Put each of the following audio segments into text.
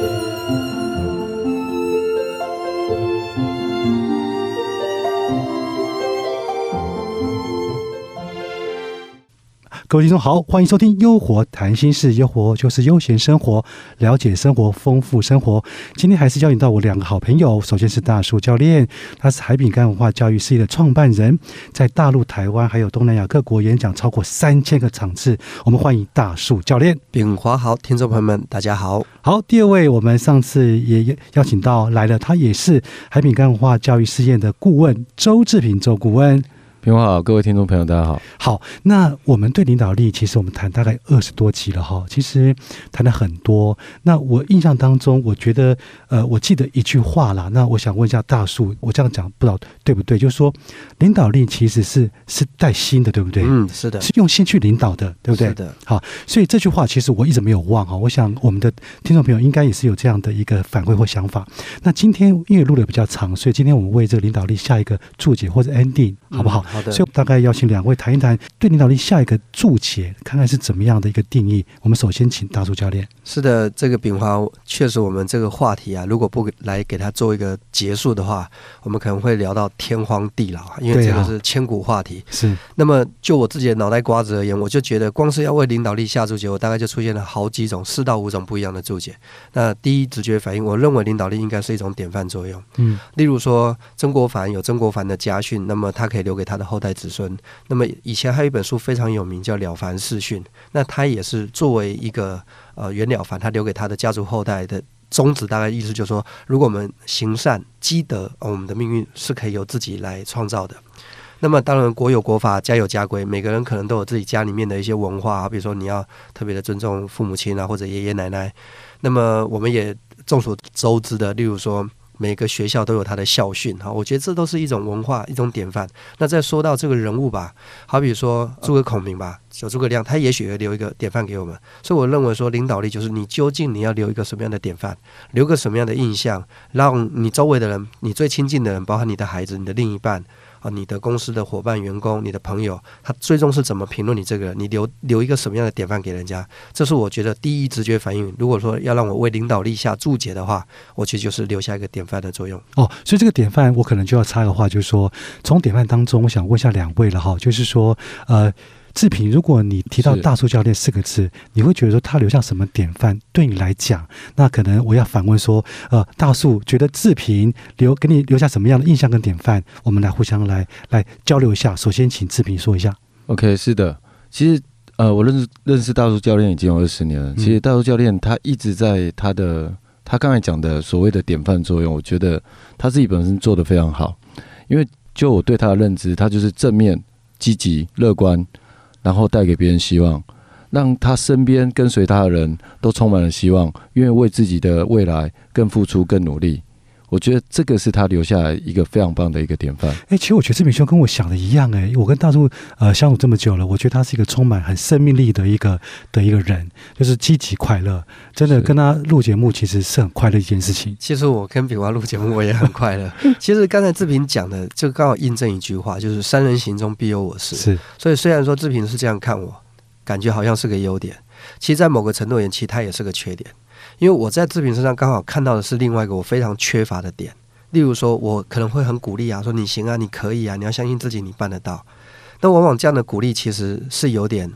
Música 各位听众好，欢迎收听《优活谈心事》，优活就是悠闲生活，了解生活，丰富生活。今天还是邀请到我两个好朋友，首先是大树教练，他是海饼干文化教育事业的创办人，在大陆、台湾还有东南亚各国演讲超过三千个场次。我们欢迎大树教练。炳华好，听众朋友们，大家好。好，第二位我们上次也邀请到来了，他也是海饼干文化教育事业的顾问周志平周顾问。平华好，各位听众朋友，大家好。好，那我们对领导力，其实我们谈大概二十多集了哈，其实谈了很多。那我印象当中，我觉得，呃，我记得一句话啦。那我想问一下大树，我这样讲不知道对不对？就是说，领导力其实是是带心的，对不对？嗯，是的，是用心去领导的，对不对？是的。好，所以这句话其实我一直没有忘哈。我想我们的听众朋友应该也是有这样的一个反馈或想法。那今天因为录的比较长，所以今天我们为这个领导力下一个注解或者 ending，好不好？好的。所以大概邀请两位谈一谈对领导力下一个注解，看看是怎么样的一个定义。我们首先请大树教练。是的，这个炳华确实，我们这个话题啊，如果不来给他做一个结束的话，我们可能会聊到天荒地老，因为这个是千古话题。是。那么就我自己的脑袋瓜子而言，我就觉得光是要为领导力下注解，我大概就出现了好几种、四到五种不一样的注解。那第一直觉反应，我认为领导力应该是一种典范作用。嗯。例如说，曾国藩有曾国藩的家训，那么他可以留给他的后代子孙。那么以前还有一本书非常有名，叫《了凡四训》，那他也是作为一个呃袁了凡，他留给他的家族后代的宗旨，大概意思就是说，如果我们行善积德，我们的命运是可以由自己来创造的。那么当然，国有国法，家有家规，每个人可能都有自己家里面的一些文化啊，比如说你要特别的尊重父母亲啊，或者爷爷奶奶。那么我们也众所周知的，例如说。每个学校都有他的校训哈，我觉得这都是一种文化，一种典范。那再说到这个人物吧，好比说诸葛孔明吧，小诸葛亮，他也许会留一个典范给我们。所以我认为说，领导力就是你究竟你要留一个什么样的典范，留个什么样的印象，让你周围的人，你最亲近的人，包括你的孩子、你的另一半。啊，你的公司的伙伴、员工、你的朋友，他最终是怎么评论你这个人？你留留一个什么样的典范给人家？这是我觉得第一直觉反应。如果说要让我为领导立下注解的话，我觉得就是留下一个典范的作用。哦，所以这个典范我可能就要插个话，就是说从典范当中，我想问一下两位了哈，就是说呃。志平，如果你提到大树教练四个字，你会觉得说他留下什么典范？对你来讲，那可能我要反问说，呃，大树觉得志平留给你留下什么样的印象跟典范？我们来互相来来交流一下。首先，请志平说一下。OK，是的，其实呃，我认识认识大树教练已经有二十年了。其实大树教练他一直在他的他刚才讲的所谓的典范作用，我觉得他自己本身做的非常好。因为就我对他的认知，他就是正面、积极、乐观。然后带给别人希望，让他身边跟随他的人都充满了希望，愿意为自己的未来更付出、更努力。我觉得这个是他留下来一个非常棒的一个典范。哎，其实我觉得志明兄跟我想的一样哎，我跟大树呃相处这么久了，我觉得他是一个充满很生命力的一个的一个人，就是积极快乐。真的跟他录节目其实是很快乐一件事情。其实我跟比华录节目我也很快乐。其实刚才志平讲的就刚好印证一句话，就是三人行中必有我师。是，所以虽然说志平是这样看我，感觉好像是个优点，其实在某个程度而言，其实他也是个缺点。因为我在志平身上刚好看到的是另外一个我非常缺乏的点，例如说，我可能会很鼓励啊，说你行啊，你可以啊，你要相信自己，你办得到。那往往这样的鼓励其实是有点，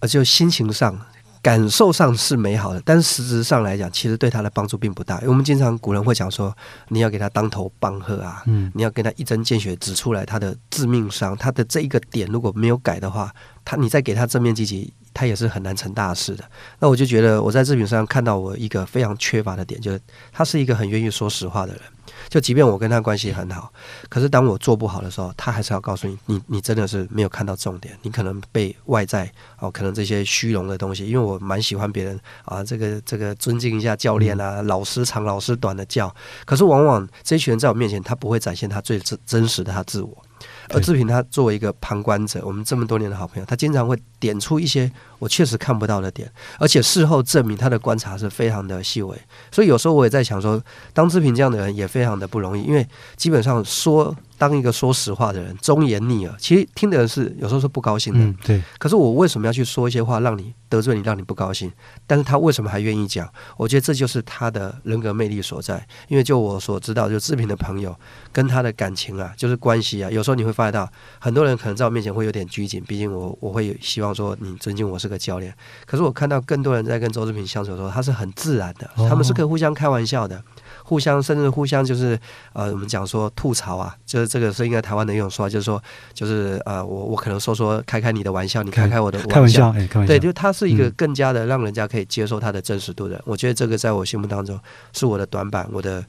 呃，就心情上、感受上是美好的，但是实质上来讲，其实对他的帮助并不大。因为我们经常古人会讲说，你要给他当头棒喝啊，嗯，你要跟他一针见血指出来他的致命伤，他的这一个点如果没有改的话，他你再给他正面积极。他也是很难成大事的。那我就觉得我在志平身上看到我一个非常缺乏的点，就是他是一个很愿意说实话的人。就即便我跟他关系很好，可是当我做不好的时候，他还是要告诉你，你你真的是没有看到重点，你可能被外在哦，可能这些虚荣的东西。因为我蛮喜欢别人啊，这个这个尊敬一下教练啊，老师长老师短的教。可是往往这群人在我面前，他不会展现他最真真实的他自我。而志平他作为一个旁观者，我们这么多年的好朋友，他经常会点出一些我确实看不到的点，而且事后证明他的观察是非常的细微。所以有时候我也在想说，当志平这样的人也非常的不容易，因为基本上说。当一个说实话的人，忠言逆耳，其实听的人是有时候是不高兴的。嗯，对。可是我为什么要去说一些话让你得罪你，让你不高兴？但是他为什么还愿意讲？我觉得这就是他的人格魅力所在。因为就我所知道，就志平的朋友跟他的感情啊，就是关系啊，有时候你会发现到很多人可能在我面前会有点拘谨，毕竟我我会希望说你尊敬我是个教练。可是我看到更多人在跟周志平相处的时候，他是很自然的，他们是可以互相开玩笑的。互相甚至互相就是呃，我们讲说吐槽啊，就是这个是应该台湾的一种说法，就是说就是呃，我我可能说说开开你的玩笑，你开开我的开玩笑，哎，开玩笑，对，就他是一个更加的让人家可以接受他的真实度的。我觉得这个在我心目当中是我的短板，我的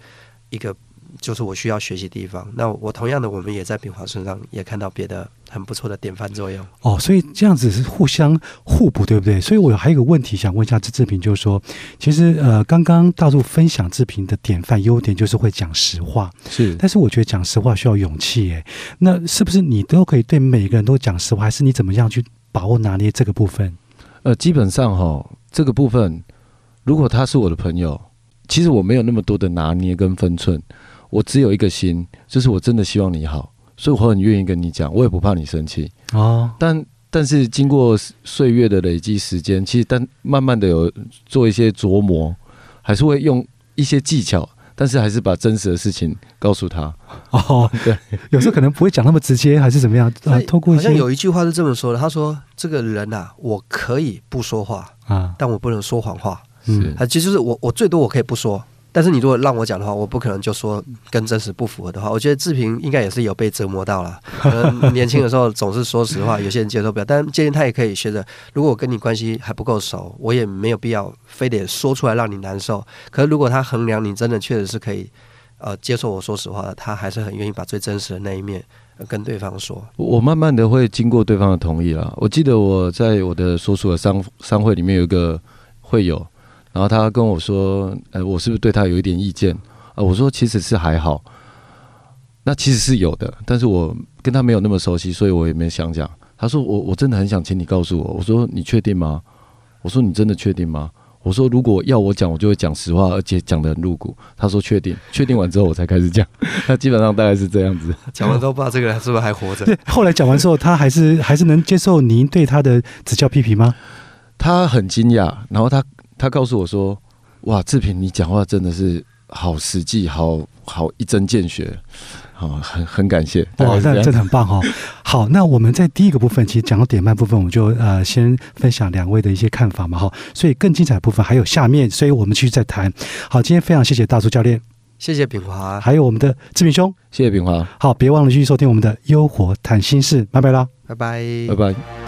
一个。就是我需要学习地方。那我同样的，我们也在炳华身上也看到别的很不错的典范作用。哦，所以这样子是互相互补，对不对？所以我还有一个问题想问一下志志平，就是说，其实呃，刚刚大陆分享志平的典范优点就是会讲实话，是。但是我觉得讲实话需要勇气，哎，那是不是你都可以对每个人都讲实话，还是你怎么样去把握拿捏这个部分？呃，基本上哈，这个部分，如果他是我的朋友，其实我没有那么多的拿捏跟分寸。我只有一个心，就是我真的希望你好，所以我很愿意跟你讲，我也不怕你生气哦。但但是经过岁月的累积时间，其实但慢慢的有做一些琢磨，还是会用一些技巧，但是还是把真实的事情告诉他。哦，对，有时候可能不会讲那么直接，还是怎么样？啊，透过好像有一句话是这么说的，他说：“这个人呐，我可以不说话啊，但我不能说谎话。嗯，啊，其实就是我，我最多我可以不说。”但是你如果让我讲的话，我不可能就说跟真实不符合的话。我觉得志平应该也是有被折磨到了。可 能年轻的时候总是说实话，有些人接受不了。但建议他也可以学着，如果我跟你关系还不够熟，我也没有必要非得说出来让你难受。可是如果他衡量你真的确实是可以呃接受我说实话的，他还是很愿意把最真实的那一面跟对方说。我慢慢的会经过对方的同意了。我记得我在我的所属的商商会里面有一个会友。然后他跟我说：“呃，我是不是对他有一点意见？”啊，我说：“其实是还好。”那其实是有的，但是我跟他没有那么熟悉，所以我也没想讲。他说：“我我真的很想请你告诉我。”我说：“你确定吗？”我说：“你真的确定吗？”我说：“如果要我讲，我就会讲实话，而且讲的很露骨。”他说：“确定。”确定完之后，我才开始讲。他基本上大概是这样子。讲完之后，不知道这个人是不是还活着？对，后来讲完之后，他还是还是能接受您对他的指教批评吗？他很惊讶，然后他。他告诉我说：“哇，志平，你讲话真的是好实际，好好一针见血，好，很很感谢。哇，那真的很棒哈。好，那我们在第一个部分，其实讲到点半部分，我们就呃先分享两位的一些看法嘛哈。所以更精彩部分还有下面，所以我们继续再谈。好，今天非常谢谢大叔教练，谢谢炳华，还有我们的志平兄，谢谢炳华。好，别忘了继续收听我们的优活谈心事，拜拜啦，拜拜，拜拜。